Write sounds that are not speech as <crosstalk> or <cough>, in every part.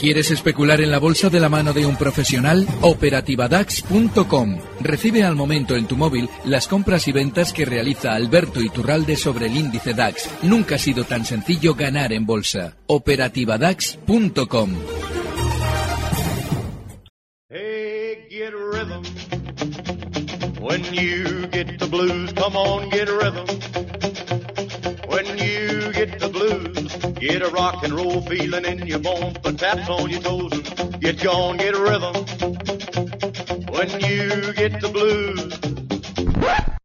¿Quieres especular en la bolsa de la mano de un profesional? Operativadax.com. Recibe al momento en tu móvil las compras y ventas que realiza Alberto Iturralde sobre el índice DAX. Nunca ha sido tan sencillo ganar en bolsa. Operativadax.com. Hey, get rhythm. When you get the blues, come on, get rhythm. When you get the blues. Get a rock and roll feeling in your bones, put taps on your toes and get gone, get a rhythm. When you get the blues.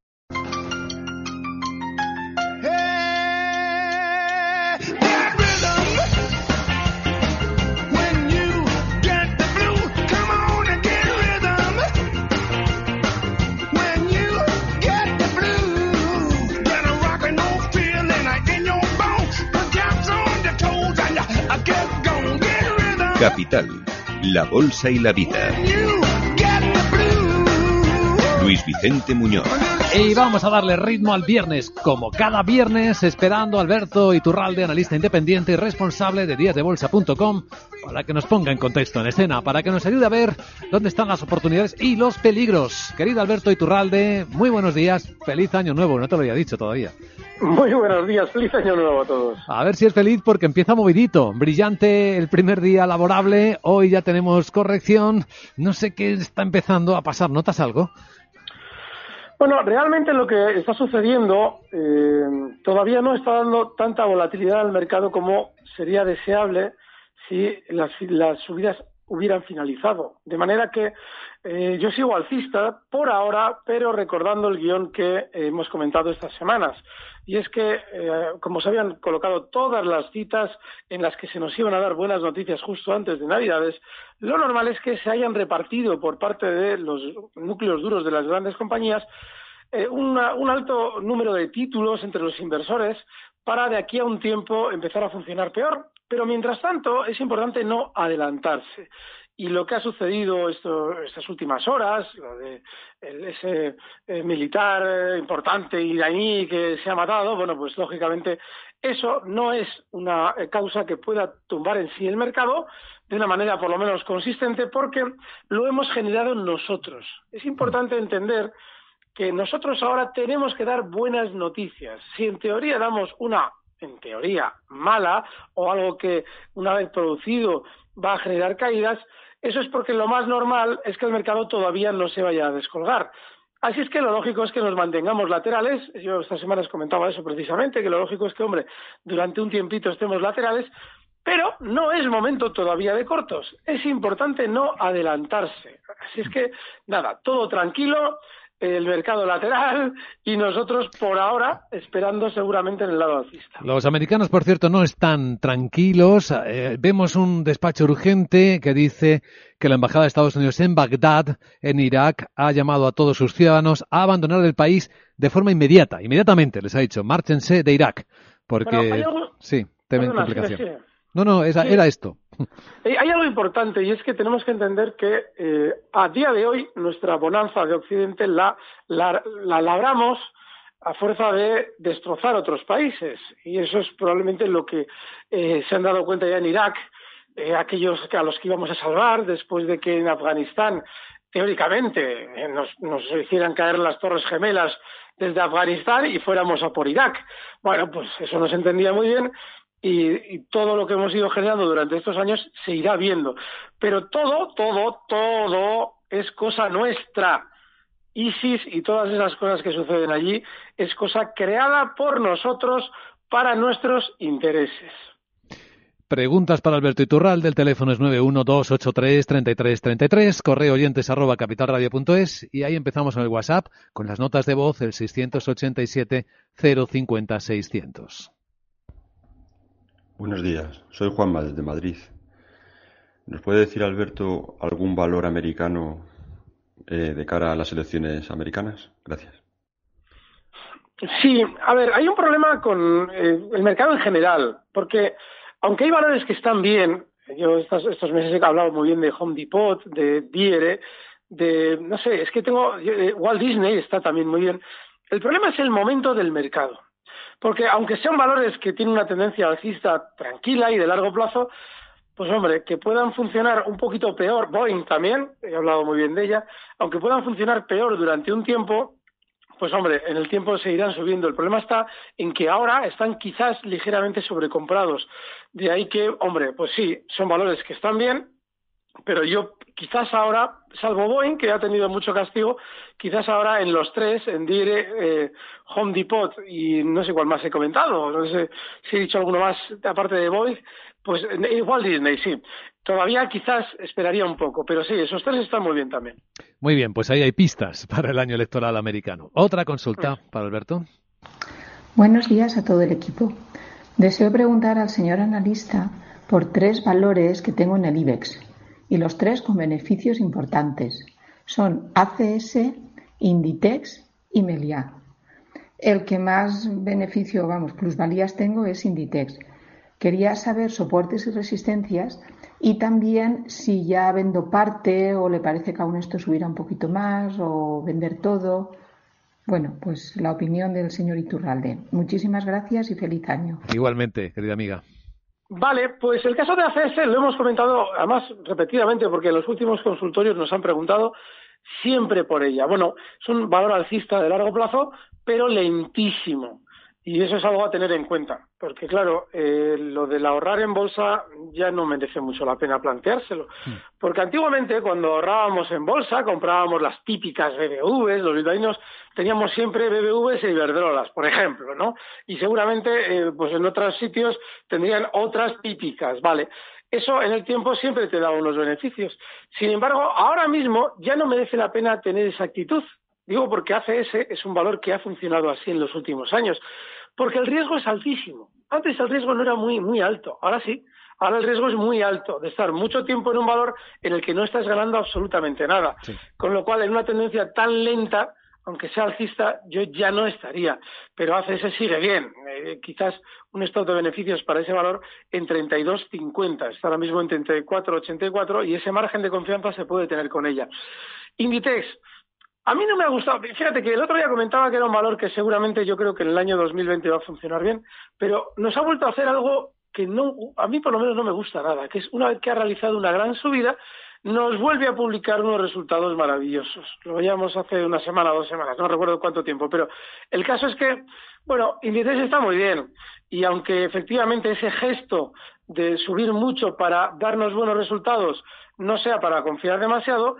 Capital, la Bolsa y la Vida. Luis Vicente Muñoz. Y vamos a darle ritmo al viernes, como cada viernes, esperando a Alberto Iturralde, analista independiente y responsable de díasdebolsa.com, para que nos ponga en contexto en escena, para que nos ayude a ver dónde están las oportunidades y los peligros. Querido Alberto Iturralde, muy buenos días, feliz año nuevo, no te lo había dicho todavía. Muy buenos días, feliz año nuevo a todos. A ver si es feliz porque empieza movidito, brillante el primer día laborable, hoy ya tenemos corrección, no sé qué está empezando a pasar, ¿notas algo? Bueno, realmente lo que está sucediendo eh, todavía no está dando tanta volatilidad al mercado como sería deseable si las, subidas hubieran finalizado. De manera que eh, yo sigo alcista por ahora, pero recordando el guion que hemos comentado estas semanas. Y es que, eh, como se habían colocado todas las citas en las que se nos iban a dar buenas noticias justo antes de Navidades, lo normal es que se hayan repartido por parte de los núcleos duros de las grandes compañías eh, un alto número de títulos entre los inversores para de aquí a un tiempo empezar a funcionar peor. Pero mientras tanto es importante no adelantarse. Y lo que ha sucedido estas últimas horas, lo de ese eh, militar eh, importante iraní que se ha matado, bueno, pues lógicamente eso no es una eh, causa que pueda tumbar en sí el mercado de una manera por lo menos consistente porque lo hemos generado nosotros. Es importante entender que nosotros ahora tenemos que dar buenas noticias. Si en teoría damos una en teoría mala o algo que una vez producido va a generar caídas, eso es porque lo más normal es que el mercado todavía no se vaya a descolgar. Así es que lo lógico es que nos mantengamos laterales. Yo estas semanas comentaba eso precisamente, que lo lógico es que, hombre, durante un tiempito estemos laterales, pero no es momento todavía de cortos. Es importante no adelantarse. Así es que, nada, todo tranquilo el mercado lateral y nosotros por ahora esperando seguramente en el lado alcista. Los americanos, por cierto, no están tranquilos. Eh, vemos un despacho urgente que dice que la Embajada de Estados Unidos en Bagdad, en Irak, ha llamado a todos sus ciudadanos a abandonar el país de forma inmediata. Inmediatamente les ha dicho, márchense de Irak. Porque, sí, temen complicación. No, no, era esto. Eh, hay algo importante y es que tenemos que entender que eh, a día de hoy nuestra bonanza de Occidente la, la, labramos a fuerza de destrozar otros países y eso es probablemente lo que eh, se han dado cuenta ya en Irak, aquellos a los que íbamos a salvar después de que en Afganistán teóricamente nos, nos hicieran caer las torres gemelas desde Afganistán y fuéramos a por Irak. Bueno, pues eso no se entendía muy bien y, todo lo que hemos ido generando durante estos años se irá viendo. Pero todo, todo, todo es cosa nuestra. ISIS y todas esas cosas que suceden allí es cosa creada por nosotros para nuestros intereses. Preguntas para Alberto Iturral, del teléfono es 912833333, correo oyentes arroba capitalradio.es y ahí empezamos en el WhatsApp con las notas de voz el 687 050 600. Buenos días, soy Juanma desde Madrid. ¿Nos puede decir, Alberto, algún valor americano eh, de cara a las elecciones americanas? Gracias. Sí, a ver, hay un problema con eh, el mercado en general, porque aunque hay valores que están bien, yo estos, meses he hablado muy bien de Home Depot, de Diere, de, no sé, es que tengo, eh, Walt Disney está también muy bien. El problema es el momento del mercado. Porque aunque sean valores que tienen una tendencia alcista tranquila y de largo plazo, pues hombre, que puedan funcionar un poquito peor, Boeing también, he hablado muy bien de ella, aunque puedan funcionar peor durante un tiempo, pues hombre, en el tiempo se irán subiendo. El problema está en que ahora están quizás ligeramente sobrecomprados. De ahí que, hombre, pues sí, son valores que están bien, pero yo quizás ahora, salvo Boeing, que ha tenido mucho castigo, quizás ahora en los tres, en Dire, eh, Home Depot y no sé cuál más he comentado, no sé si he dicho alguno más aparte de Boeing, pues igual Disney, sí. Todavía quizás esperaría un poco, pero sí, esos tres están muy bien también. Muy bien, pues ahí hay pistas para el año electoral americano. Otra consulta mm. para Alberto. Buenos días a todo el equipo. Deseo preguntar al señor analista por tres valores que tengo en el IBEX y los tres con beneficios importantes. Son ACS, Inditex y Meliá. El que más beneficio, vamos, plusvalías tengo es Inditex. Quería saber soportes y resistencias y también si ya vendo parte o le parece que aún esto subirá un poquito más o vender todo. Bueno, pues la opinión del señor Iturralde. Muchísimas gracias y feliz año. Igualmente, querida amiga. Vale, pues el caso de ACS lo hemos comentado además repetidamente porque los últimos consultorios nos han preguntado siempre por ella. Bueno, es un valor alcista de largo plazo, pero lentísimo. Y eso es algo a tener en cuenta, porque claro, eh, lo del ahorrar en bolsa ya no merece mucho la pena planteárselo. Hmm. Porque antiguamente, cuando ahorrábamos en bolsa, comprábamos las típicas BBVs, los bilbaínos teníamos siempre BBVs y Iberdrolas, por ejemplo, ¿no? Y seguramente, eh, pues en otros sitios tendrían otras típicas, ¿vale? Eso en el tiempo siempre te da unos beneficios. Sin embargo, ahora mismo ya no merece la pena tener esa actitud. Digo porque ACS es un valor que ha funcionado así en los últimos años, porque el riesgo es altísimo. Antes el riesgo no era muy, muy alto, ahora sí. Ahora el riesgo es muy alto de estar mucho tiempo en un valor en el que no estás ganando absolutamente nada. Con lo cual, en una tendencia tan lenta, aunque sea alcista, yo ya no estaría. Pero ACS sigue bien. Eh, quizás un stop de beneficios para ese valor en 32.50. Está ahora mismo en 34.84 y ese margen de confianza se puede tener con ella. Inditex, a mí no me ha gustado. Fíjate que el otro día comentaba que era un valor que seguramente yo creo que en el año 2020 va a funcionar bien, pero nos ha vuelto a hacer algo que no, a mí por lo menos no me gusta nada, que es una vez que ha realizado una gran subida, nos vuelve a publicar unos resultados maravillosos. Lo veíamos hace una semana dos semanas, no recuerdo cuánto tiempo, pero el caso es que, bueno, Inditex está muy bien y aunque efectivamente ese gesto de subir mucho para darnos buenos resultados no sea para confiar demasiado,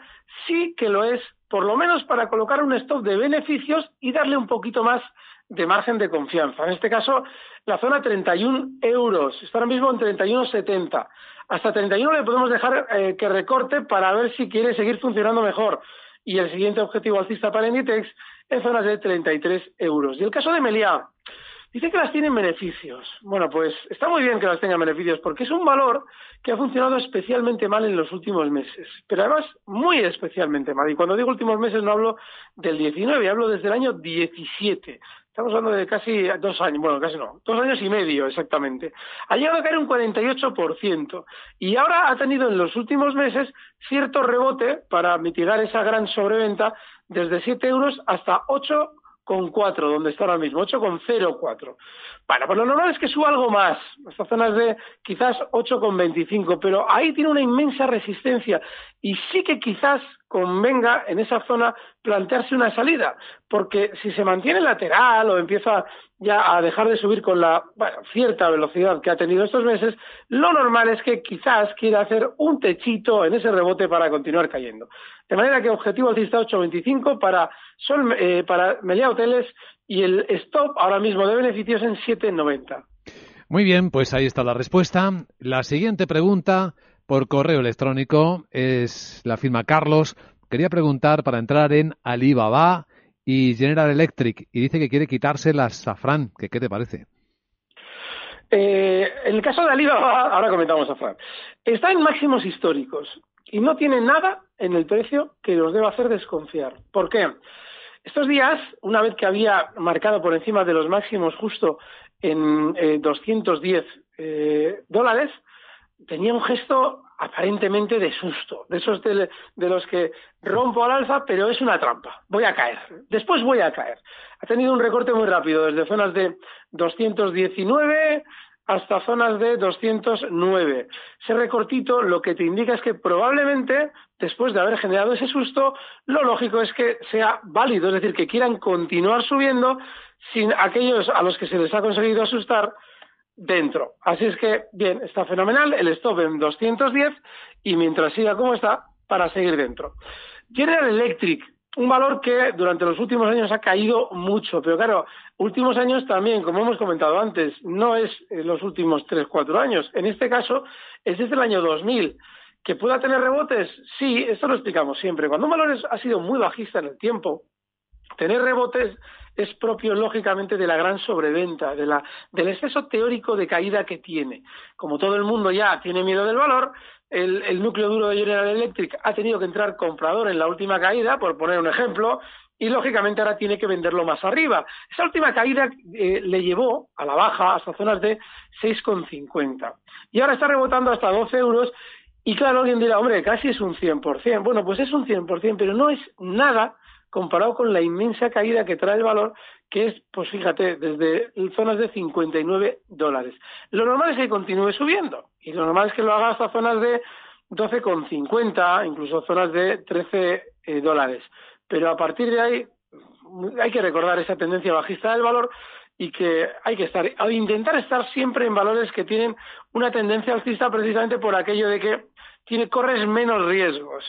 sí que lo es por lo menos para colocar un stop de beneficios y darle un poquito más de margen de confianza. En este caso, la zona 31 euros, está ahora mismo en 31,70. Hasta 31 le podemos dejar eh, que recorte para ver si quiere seguir funcionando mejor. Y el siguiente objetivo alcista para Inditex en zonas de 33 euros. Y el caso de Meliá, Dice que las tienen beneficios. Bueno, pues está muy bien que las tengan beneficios porque es un valor que ha funcionado especialmente mal en los últimos meses, pero además muy especialmente mal. Y cuando digo últimos meses no hablo del 19, hablo desde el año 17. Estamos hablando de casi dos años, bueno, casi no, dos años y medio exactamente. Ha llegado a caer un 48% y ahora ha tenido en los últimos meses cierto rebote para mitigar esa gran sobreventa desde 7 euros hasta 8 con cuatro, donde está ahora mismo, ocho con cero cuatro. Bueno, pues lo normal es que suba algo más, esta zona es de quizás ocho con veinticinco, pero ahí tiene una inmensa resistencia y sí que quizás convenga en esa zona plantearse una salida, porque si se mantiene lateral o empieza ya a dejar de subir con la cierta velocidad que ha tenido estos meses, lo normal es que quizás quiera hacer un techito en ese rebote para continuar cayendo. De manera que objetivo alcista 8.25 para, Sol, eh, para Meliá Hoteles y el stop ahora mismo de beneficios en 7.90. Muy bien, pues ahí está la respuesta. La siguiente pregunta por correo electrónico es la firma Carlos. Quería preguntar para entrar en Alibaba y General Electric y dice que quiere quitarse la Safran. ¿Qué, qué te parece? Eh, en el caso de Alibaba, ahora comentamos Safran, está en máximos históricos y no tiene nada en el precio que nos deba hacer desconfiar. ¿Por qué? Estos días, una vez que había marcado por encima de los máximos justo en 210 eh, eh, dólares, tenía un gesto aparentemente de susto, de esos de, los que rompo al alza, pero es una trampa, voy a caer, después voy a caer. Ha tenido un recorte muy rápido, desde zonas de 219 hasta zonas de 209. Ese recortito lo que te indica es que probablemente, después de haber generado ese susto, lo lógico es que sea válido, es decir, que quieran continuar subiendo sin aquellos a los que se les ha conseguido asustar dentro. Así es que, bien, está fenomenal, el stop en 210 y mientras siga como está, para seguir dentro. General Electric, un valor que durante los últimos años ha caído mucho, pero claro, últimos años también, como hemos comentado antes, no es los últimos tres, cuatro años. En este caso, es desde el año 2000. ¿Que pueda tener rebotes? Sí, esto lo explicamos siempre. Cuando un valor ha sido muy bajista en el tiempo, tener rebotes es propio, lógicamente, de la gran sobreventa, de la, del exceso teórico de caída que tiene. Como todo el mundo ya tiene miedo del valor, el, núcleo duro de General Electric ha tenido que entrar comprador en la última caída, por poner un ejemplo, y lógicamente ahora tiene que venderlo más arriba. Esa última caída eh, le llevó a la baja hasta zonas de 6,50 y ahora está rebotando hasta 12 euros y claro, alguien dirá, hombre, casi es un 100%. Bueno, pues es un 100%, pero no es nada comparado con la inmensa caída que trae el valor, que es, pues fíjate, desde zonas de 59 dólares. Lo normal es que continúe subiendo y lo normal es que lo haga hasta zonas de 12,50, incluso zonas de 13 eh, dólares. Pero a partir de ahí hay que recordar esa tendencia bajista del valor y que hay que estar, intentar estar siempre en valores que tienen una tendencia alcista precisamente por aquello de que tiene, corres menos riesgos.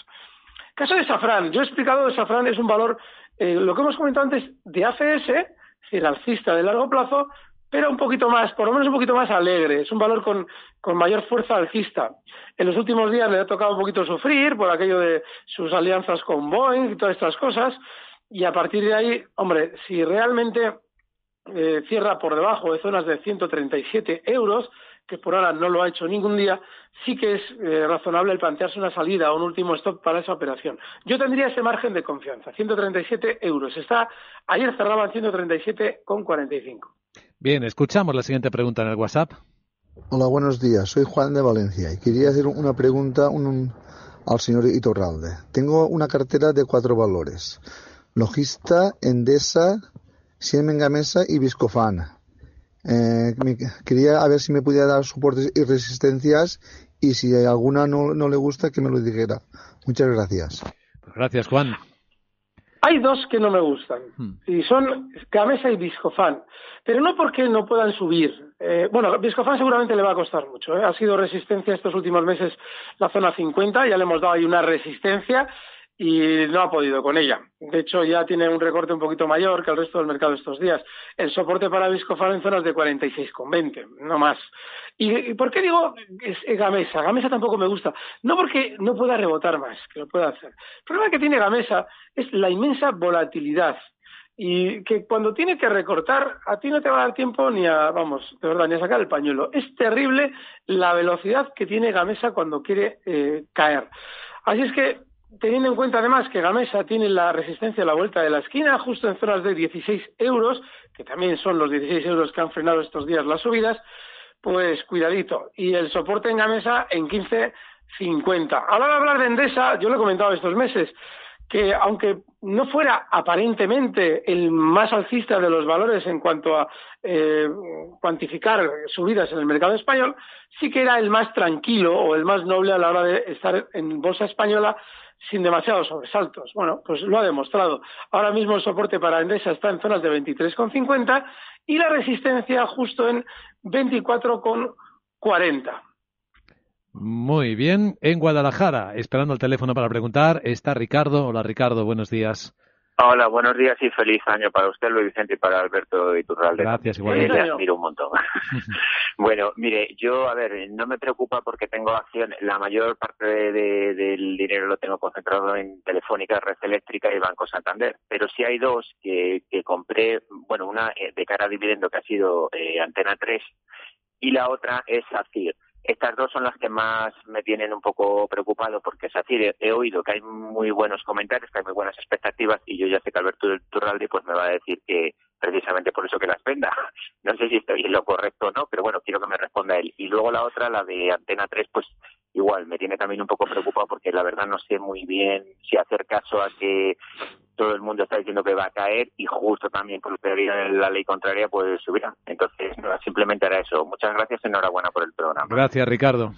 Caso de Safran, yo he explicado que Safran es un valor, eh, lo que hemos comentado antes, de ACS, es decir, alcista de largo plazo, pero un poquito más, por lo menos un poquito más alegre. Es un valor con, con mayor fuerza alcista. En los últimos días le ha tocado un poquito sufrir por aquello de sus alianzas con Boeing y todas estas cosas. Y a partir de ahí, hombre, si realmente eh, cierra por debajo de zonas de 137 euros, que por ahora no lo ha hecho ningún día, sí que es eh, razonable el plantearse una salida o un último stop para esa operación. Yo tendría ese margen de confianza, 137 euros. Está, ayer cerraba en 137,45. Bien, escuchamos la siguiente pregunta en el WhatsApp. Hola, buenos días. Soy Juan de Valencia y quería hacer una pregunta al señor Itorralde. Tengo una cartera de cuatro valores. Logista, Endesa, Siemens Gamesa y Viscofan. Eh, quería a ver si me podía dar soportes y resistencias y si alguna no, no le gusta que me lo dijera. Muchas gracias. Pues gracias, Juan. Hay dos que no me gustan hmm. y son Gamesa y Viscofan, pero no porque no puedan subir. Eh, bueno, Viscofan seguramente le va a costar mucho. ¿eh? Ha sido resistencia estos últimos meses la zona 50, ya le hemos dado ahí una resistencia y no ha podido con ella. De hecho, ya tiene un recorte un poquito mayor que el resto del mercado estos días. El soporte para Viscofan en zonas de 46,20, no más. ¿Y, por qué digo es Gamesa? Gamesa tampoco me gusta. No porque no pueda rebotar más, que lo pueda hacer. El problema que tiene Gamesa es la inmensa volatilidad. Y que cuando tiene que recortar, a ti no te va a dar tiempo ni a, vamos, de verdad, ni a sacar el pañuelo. Es terrible la velocidad que tiene Gamesa cuando quiere eh, caer. Así es que teniendo en cuenta además que Gamesa tiene la resistencia a la vuelta de la esquina, justo en zonas de 16 euros, que también son los 16 euros que han frenado estos días las subidas, pues cuidadito. Y el soporte en Gamesa en 15.50. Ahora de hablar de Endesa, yo lo he comentado estos meses, que aunque no fuera aparentemente el más alcista de los valores en cuanto a eh, cuantificar subidas en el mercado español, sí que era el más tranquilo o el más noble a la hora de estar en bolsa española sin demasiados sobresaltos. Bueno, pues lo ha demostrado. Ahora mismo el soporte para Endesa está en zonas de 23,50 y la resistencia justo en 24,40. Muy bien. En Guadalajara, esperando el teléfono para preguntar, está Ricardo. Hola Ricardo, buenos días. Hola, buenos días y feliz año para usted, Luis Vicente, y para Alberto Iturralde. Gracias, igualmente. Eh, le admiro un montón. <laughs> <laughs> bueno, mire, yo, a ver, no me preocupa porque tengo acción, la mayor parte del dinero lo tengo concentrado en Telefónica, Red Eléctrica y Banco Santander, pero sí hay dos que, que compré, bueno, una eh, de cara a dividendo que ha sido eh, Antena 3 y la otra es ACIR. Estas dos son las que más me tienen un poco preocupado porque es así, he, oído que hay muy buenos comentarios, que hay muy buenas expectativas y yo ya sé que Alberto Turraldi pues me va a decir que precisamente por eso que las venda. <laughs> No sé si estoy en lo correcto o no, pero bueno, quiero que me responda él. Y luego la otra, la de Antena 3, pues igual me tiene también un poco preocupado porque la verdad no sé muy bien si hacer caso a que todo el mundo está diciendo que va a caer y justo también por teoría la ley contraria pues subirá. Entonces, simplemente era eso. Muchas gracias, enhorabuena por el programa. Gracias, Ricardo.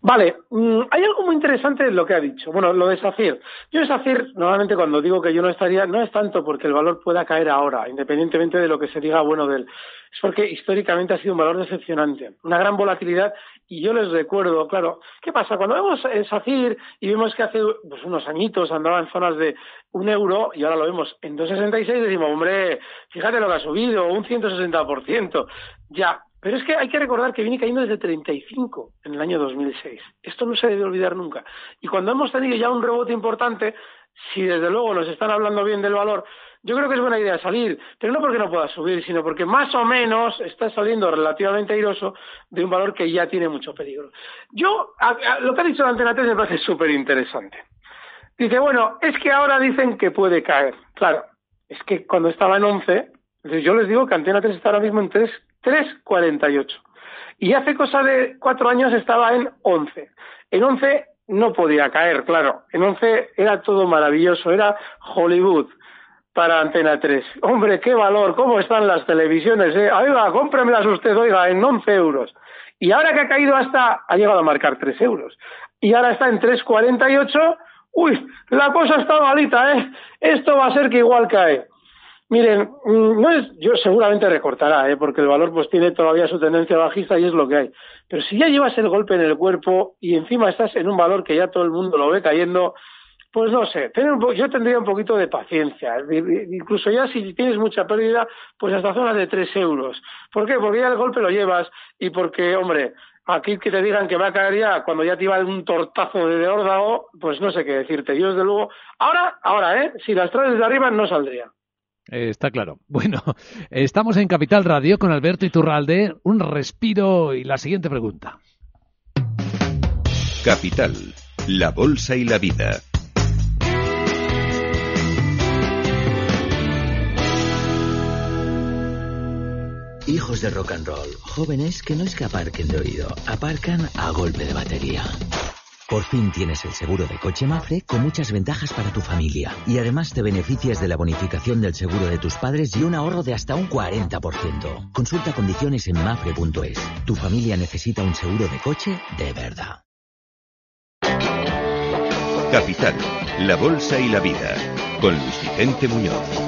Vale, mm, hay algo muy interesante en lo que ha dicho. Bueno, lo de SACIR. Yo SACIR, normalmente cuando digo que yo no estaría, no es tanto porque el valor pueda caer ahora, independientemente de lo que se diga bueno de él. Es porque históricamente ha sido un valor decepcionante, una gran volatilidad. Y yo les recuerdo, claro, ¿qué pasa? Cuando vemos SACIR y vemos que hace pues, unos añitos andaba en zonas de un euro y ahora lo vemos en 2,66, decimos, hombre, fíjate lo que ha subido, un 160%. Ya, pero es que hay que recordar que viene cayendo desde 35 en el año 2006. Esto no se debe olvidar nunca. Y cuando hemos tenido ya un rebote importante, si desde luego nos están hablando bien del valor, yo creo que es buena idea salir, pero no porque no pueda subir, sino porque más o menos está saliendo relativamente airoso de un valor que ya tiene mucho peligro. Yo, lo que ha dicho antena 3 me parece súper interesante. Dice, bueno, es que ahora dicen que puede caer. Claro, es que cuando estaba en 11, yo les digo que Antena 3 está ahora mismo en 3 3,48. Y hace cosa de cuatro años estaba en 11. En 11 no podía caer, claro. En 11 era todo maravilloso, era Hollywood para Antena 3. Hombre, qué valor, cómo están las televisiones, eh. Oiga, cómpremelas usted, oiga, en 11 euros. Y ahora que ha caído hasta, ha llegado a marcar 3 euros. Y ahora está en 3,48. Uy, la cosa está malita, ¿eh? Esto va a ser que igual cae. Miren, mm, no es, yo seguramente recortará, ¿eh? porque el valor pues tiene todavía su tendencia bajista y es lo que hay. Pero si ya llevas el golpe en el cuerpo y encima estás en un valor que ya todo el mundo lo ve cayendo, pues no sé, yo tendría un poquito de paciencia. Incluso ya si tienes mucha pérdida, pues hasta zonas de 3 euros. ¿Por qué? Porque ya el golpe lo llevas y porque, hombre, aquí que te digan que va a caer ya cuando ya te iba un tortazo de órdago, pues no sé qué decirte. Yo desde luego, ahora, ahora, ¿eh? Si las traes desde arriba no saldría. Eh, está claro. <laughs> Bueno, estamos en Capital Radio con Alberto Iturralde. Un respiro y la siguiente pregunta. Capital, la bolsa y la vida. Hijos de rock and roll, jóvenes que no es que aparquen de oído, aparcan a golpe de batería. Por fin tienes el seguro de coche Mafre con muchas ventajas para tu familia. Y además te beneficias de la bonificación del seguro de tus padres y un ahorro de hasta un 40%. Consulta condiciones en mafre.es. Tu familia necesita un seguro de coche de verdad. Capital, la bolsa y la vida. Con Luis Vicente Muñoz.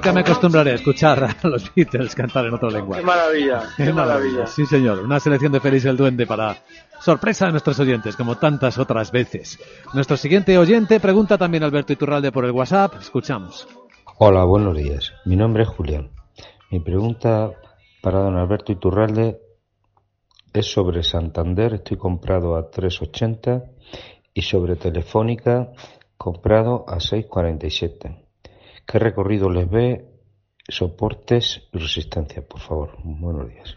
Nunca me acostumbraré a escuchar a los Beatles cantar en otro lenguaje. Qué maravilla, qué, maravilla. Sí, señor. Una selección de Félix el Duende para sorpresa de nuestros oyentes, como tantas otras veces. Nuestro siguiente oyente pregunta también a Alberto Iturralde por el WhatsApp. Escuchamos. Hola, buenos días. Mi nombre es Julián. Mi pregunta para don Alberto Iturralde es sobre Santander. Estoy comprado a 3.80 y sobre Telefónica comprado a 6.47. ¿Qué recorrido les ve? Soportes y resistencia, por favor. Buenos días.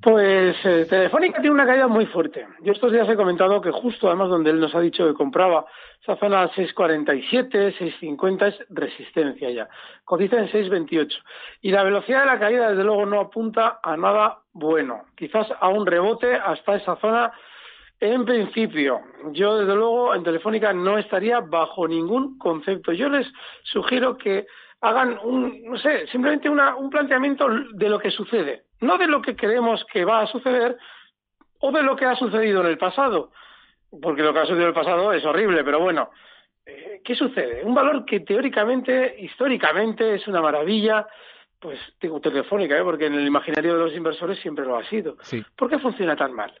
Pues eh, Telefónica tiene una caída muy fuerte. Yo estos días he comentado que justo además donde él nos ha dicho que compraba esa zona 647, 650 es resistencia ya. Cotiza en 628. Y la velocidad de la caída desde luego no apunta a nada bueno. Quizás a un rebote hasta esa zona en principio, yo desde luego en Telefónica no estaría bajo ningún concepto. Yo les sugiero que hagan un, no sé, simplemente un planteamiento de lo que sucede, no de lo que creemos que va a suceder o de lo que ha sucedido en el pasado, porque lo que ha sucedido en el pasado es horrible, pero bueno, eh, ¿qué sucede? Un valor que teóricamente, históricamente es una maravilla, pues digo telefónica, ¿eh? porque en el imaginario de los inversores siempre lo ha sido. ¿Por qué funciona tan mal?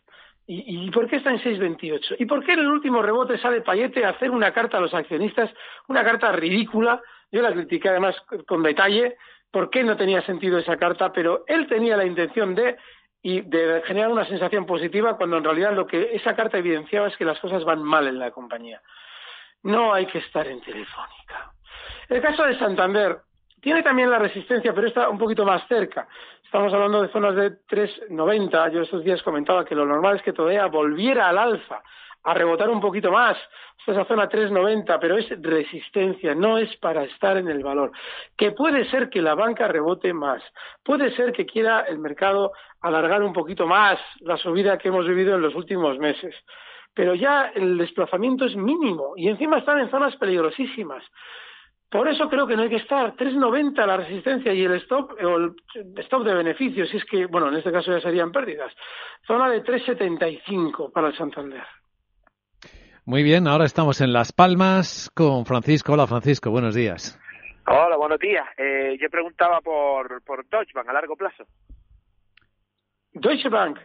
¿Y, por qué está en 6.28? ¿Y por qué en el último rebote sale Payete a hacer una carta a los accionistas, una carta ridícula? Yo la critiqué además con detalle, por qué no tenía sentido esa carta, pero él tenía la intención de, y de generar una sensación positiva cuando en realidad lo que esa carta evidenciaba es que las cosas van mal en la compañía. No hay que estar en Telefónica. El caso de Santander Tiene también la resistencia, pero está un poquito más cerca. Estamos hablando de zonas de 3,90. Yo estos días comentaba que lo normal es que todavía volviera al alza, a rebotar un poquito más. Esta es la zona 3,90, pero es resistencia, no es para estar en el valor. Que puede ser que la banca rebote más, puede ser que quiera el mercado alargar un poquito más la subida que hemos vivido en los últimos meses. Pero ya el desplazamiento es mínimo y encima están en zonas peligrosísimas. Por eso creo que no hay que estar 3.90 la resistencia y el stop o el stop de beneficios, si es que, bueno, en este caso ya serían pérdidas. Zona de 3.75 para el Santander. Muy bien, ahora estamos en Las Palmas con Francisco. Hola Francisco, buenos días. Hola, buenos días. Eh, yo preguntaba por, por Deutsche Bank a largo plazo. Deutsche Bank.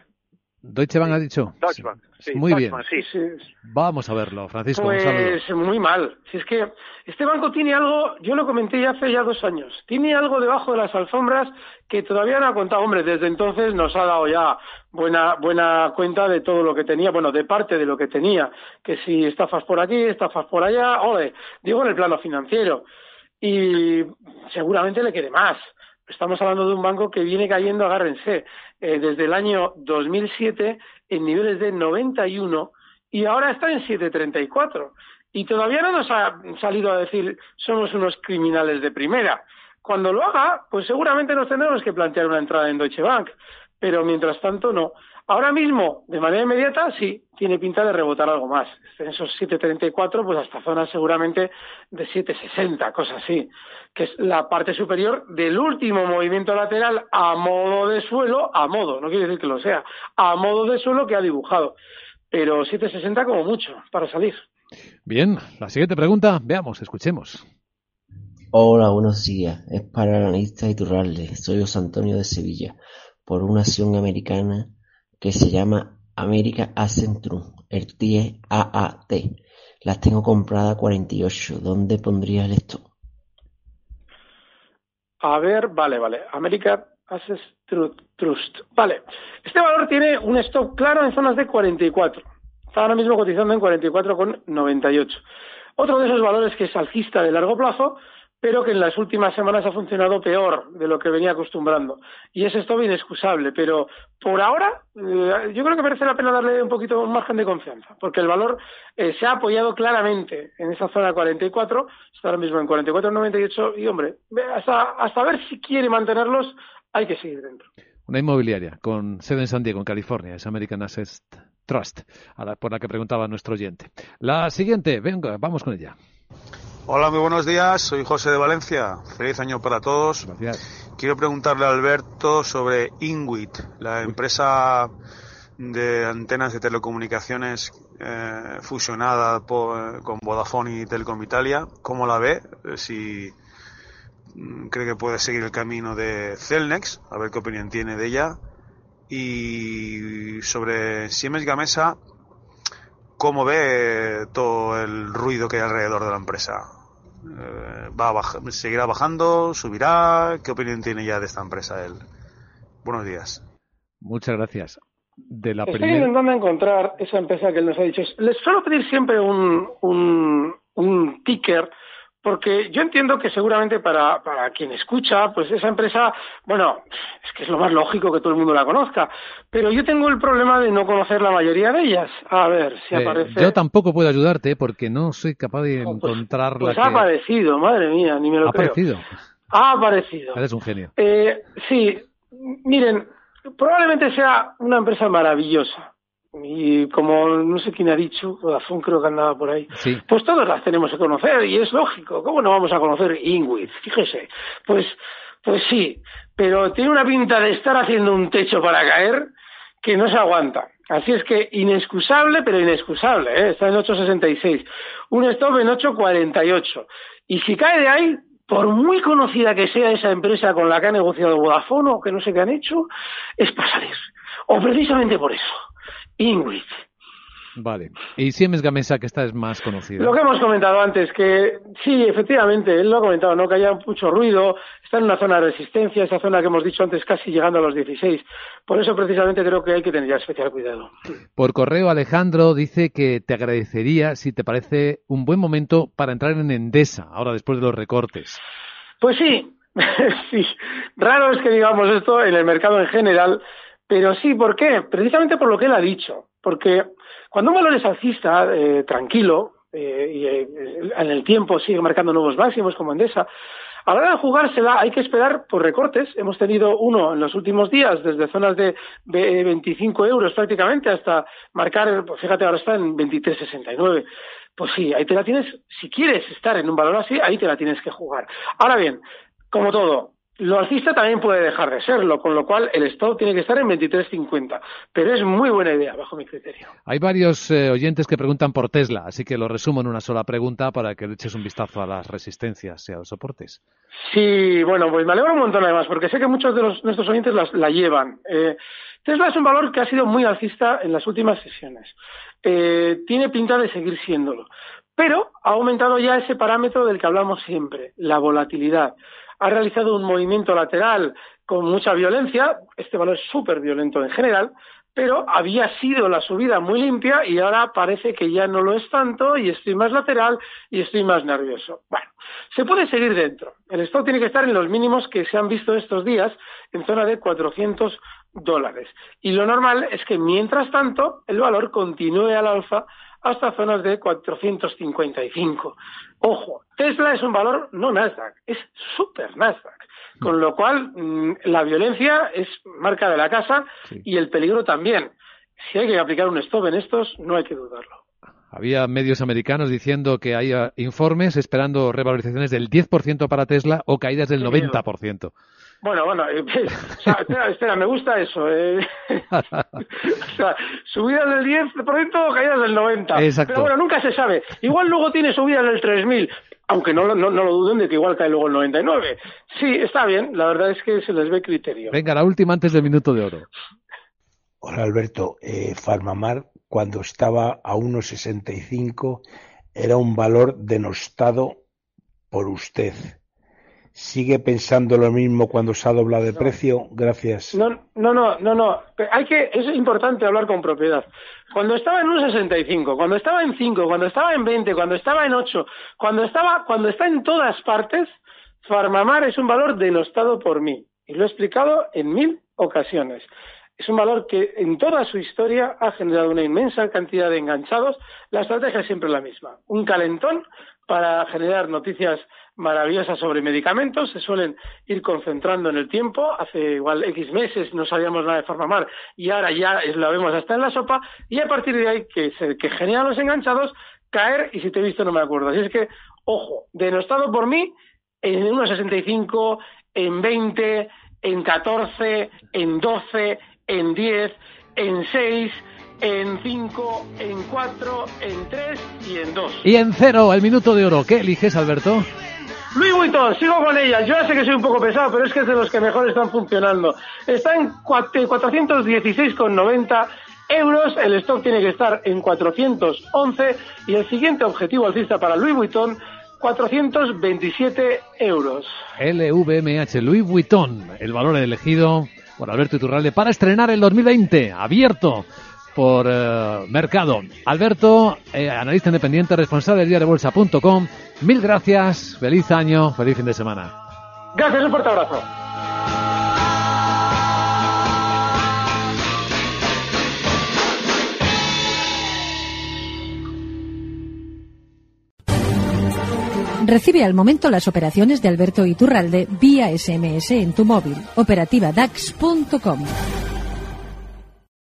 Deutsche Bank ha dicho. Deutsche Bank, sí. Muy Deutsche bien. Bank, sí. Vamos a verlo, Francisco. un. Pues muy mal. Si es que este banco tiene algo, yo lo comenté ya hace ya dos años, tiene algo debajo de las alfombras que todavía no ha contado. Hombre, desde entonces nos ha dado ya buena, buena cuenta de todo lo que tenía, bueno, de parte de lo que tenía, que si estafas por aquí, estafas por allá, ole, digo en el plano financiero. Y seguramente le quede más. Estamos hablando de un banco que viene cayendo, agárrense, eh, desde el año 2007 en niveles de 91 y ahora está en 734. Y todavía no nos ha salido a decir somos unos criminales de primera. Cuando lo haga, pues seguramente nos tendremos que plantear una entrada en Deutsche Bank. Pero mientras tanto, no. Ahora mismo, de manera inmediata, sí, tiene pinta de rebotar algo más. En esos 7.34, pues hasta zonas seguramente de 7.60, cosas así, que es la parte superior del último movimiento lateral a modo de suelo, a modo, no quiere decir que lo sea, a modo de suelo que ha dibujado. Pero 7.60 como mucho para salir. Bien, la siguiente pregunta, veamos, escuchemos. Hola, buenos días. Es para el analista Iturralde. Soy José Antonio de Sevilla, por una acción americana que se llama America el TIE AAT. Las tengo compradas a 48. ¿Dónde pondría el stop? A ver, vale, vale. America Access Trust. Vale. Este valor tiene un stop claro en zonas de 44. Está ahora mismo cotizando en 44,98. Otro de esos valores que es alcista de largo plazo, pero que en las últimas semanas ha funcionado peor de lo que venía acostumbrando. Y es stop inexcusable, pero por ahora eh, yo creo que merece la pena darle un poquito margen de confianza, porque el valor eh, se ha apoyado claramente en esa zona 44, está ahora mismo en 44,98 y hombre, hasta, hasta ver si quiere mantenerlos hay que seguir dentro. Una inmobiliaria con sede en San Diego, en California, es American Assets Trust, a la, por la que preguntaba nuestro oyente. La siguiente, venga, vamos con ella. Hola, muy buenos días. Soy José de Valencia. Feliz año para todos. Gracias. Quiero preguntarle a Alberto sobre Inwit, la empresa de antenas de telecomunicaciones eh, fusionada por- con Vodafone y Telecom Italia. ¿Cómo la ve? Eh, Si mm, cree que puede seguir el camino de Celnex, a ver qué opinión tiene de ella. Y sobre Siemens Gamesa, ¿cómo ve todo el ruido que hay alrededor de la empresa? Eh, ¿Va a baj- ¿Seguirá bajando? ¿Subirá? ¿Qué opinión tiene ya de esta empresa él? Buenos días. Muchas gracias. De la Estoy primera. intentando encontrar esa empresa que él nos ha dicho. Les suelo pedir siempre un, un, un ticker, porque yo entiendo que seguramente para, para quien escucha, pues esa empresa, bueno, es que es lo más lógico que todo el mundo la conozca, pero yo tengo el problema de no conocer la mayoría de ellas. A ver si Eh, aparece. yo tampoco puedo ayudarte porque no soy capaz de encontrar Pues la ha que aparecido, madre mía, ni me lo ha creo. aparecido. Ha aparecido. Eres un genio. Eh, sí, miren, probablemente sea una empresa maravillosa. Y como no sé quién ha dicho, Vodafone creo que andaba por ahí, Sí. pues todas las tenemos que conocer y es lógico. ¿Cómo no vamos a conocer Ingrid? Fíjese. Pues, pues sí, pero tiene una pinta de estar haciendo un techo para caer que no se aguanta. Así es que inexcusable, pero inexcusable. ¿eh? Está en 8.66. Un stop en 8.48. Y si cae de ahí, por muy conocida que sea esa empresa con la que ha negociado Vodafone o que no sé qué han hecho, es para salir. O precisamente por eso. Vale. Y Siemens Gamesa, que esta es más conocida. Lo que hemos comentado antes, que sí, efectivamente, él lo ha comentado, ¿no? Que haya mucho ruido, está en una zona de resistencia, esa zona que hemos dicho antes, casi llegando a los 16. Por eso, precisamente, creo que hay que tener ya especial cuidado. Por correo, Alejandro dice que te agradecería si te parece un buen momento para entrar en Endesa, ahora después de los recortes. Pues sí, <laughs> sí, raro es que digamos esto en el mercado en general, pero sí, ¿por qué? Precisamente por lo que él ha dicho. Porque cuando un valor es alcista, eh, tranquilo, eh, y eh, en el tiempo sigue marcando nuevos máximos como Endesa, a la hora de jugársela hay que esperar por recortes. Hemos tenido uno en los últimos días, desde zonas de 25 euros prácticamente hasta marcar, pues fíjate, ahora está en 23,69. Pues sí, ahí te la tienes, si quieres estar en un valor así, ahí te la tienes que jugar. Ahora bien, como todo, lo alcista también puede dejar de serlo, con lo cual el stop tiene que estar en 23.50. Pero es muy buena idea, bajo mi criterio. Hay varios eh, oyentes que preguntan por Tesla, así que lo resumo en una sola pregunta para que le eches un vistazo a las resistencias y a los soportes. Sí, bueno, pues me alegro un montón además, porque sé que muchos de los, nuestros oyentes la llevan. Eh, Tesla es un valor que ha sido muy alcista en las últimas sesiones. Eh, tiene pinta de seguir siéndolo. Pero ha aumentado ya ese parámetro del que hablamos siempre, la volatilidad ha realizado un movimiento lateral con mucha violencia, este valor es súper violento en general, pero había sido la subida muy limpia y ahora parece que ya no lo es tanto y estoy más lateral y estoy más nervioso. Bueno, se puede seguir dentro. El stock tiene que estar en los mínimos que se han visto estos días en zona de 400 dólares. Y lo normal es que mientras tanto el valor continúe al alza hasta zonas de 455. Ojo, Tesla es un valor no Nasdaq, es super Nasdaq. Con lo cual, mm, la violencia es marca de la casa y el peligro también. Si hay que aplicar un stop en estos, no hay que dudarlo. Había medios americanos diciendo que hay informes esperando revalorizaciones del 10% para Tesla o caídas del 90%. Bueno, bueno, eh, <laughs> espera, me gusta eso. Eh. <laughs> o sea, subidas del 10% o caídas del 90%. Exacto. Pero bueno, nunca se sabe. Igual luego tiene subidas del 3.000, aunque no, no, no, lo duden de que igual cae luego el 99%. Sí, está bien, la verdad es que se les ve criterio. Venga, la última antes del minuto de oro. Hola Alberto, eh, Farmamar cuando estaba a 1,65 era un valor denostado por usted ¿Sigue pensando lo mismo cuando se ha doblado de precio? Gracias. No, no, no, no, no. Hay que, es importante hablar con propiedad. Cuando estaba en 1,65, cuando estaba en 5, cuando estaba en 20, cuando estaba en 8, cuando estaba, cuando está en todas partes, Farmamar es un valor denostado por mí. Y lo he explicado en mil ocasiones. Es un valor que en toda su historia ha generado una inmensa cantidad de enganchados. La estrategia es siempre la misma. Un calentón para generar noticias maravillosas sobre medicamentos, se suelen ir concentrando en el tiempo, hace igual X meses no sabíamos nada de Farmamar y ahora ya la vemos hasta en la sopa y a partir de ahí que, se, que generan los enganchados, caer y si te he visto no me acuerdo. Así es que, ojo, denostado por mí en 1,65, en 20, en 14, en 12, en 10, en 6, en 5, en 4, en 3 y en 2. Y en 0, el minuto de oro. ¿Qué eliges, Alberto? Vuitton, sigo con ella. Yo ya sé que soy un poco pesado, pero es que es de los que mejor están funcionando. Está en 416,90 euros. El stock tiene que estar en 411 y el siguiente objetivo alcista para Louis Vuitton 427 euros. LVMH Louis Vuitton, el valor elegido por Alberto Iturralde para estrenar el 2020, abierto por eh, mercado. Alberto, eh, analista independiente, responsable de bolsa.com. Mil gracias, feliz año, feliz fin de semana. Gracias, un fuerte abrazo. Recibe al momento las operaciones de Alberto Iturralde vía SMS en tu móvil. Operativa DAX.com.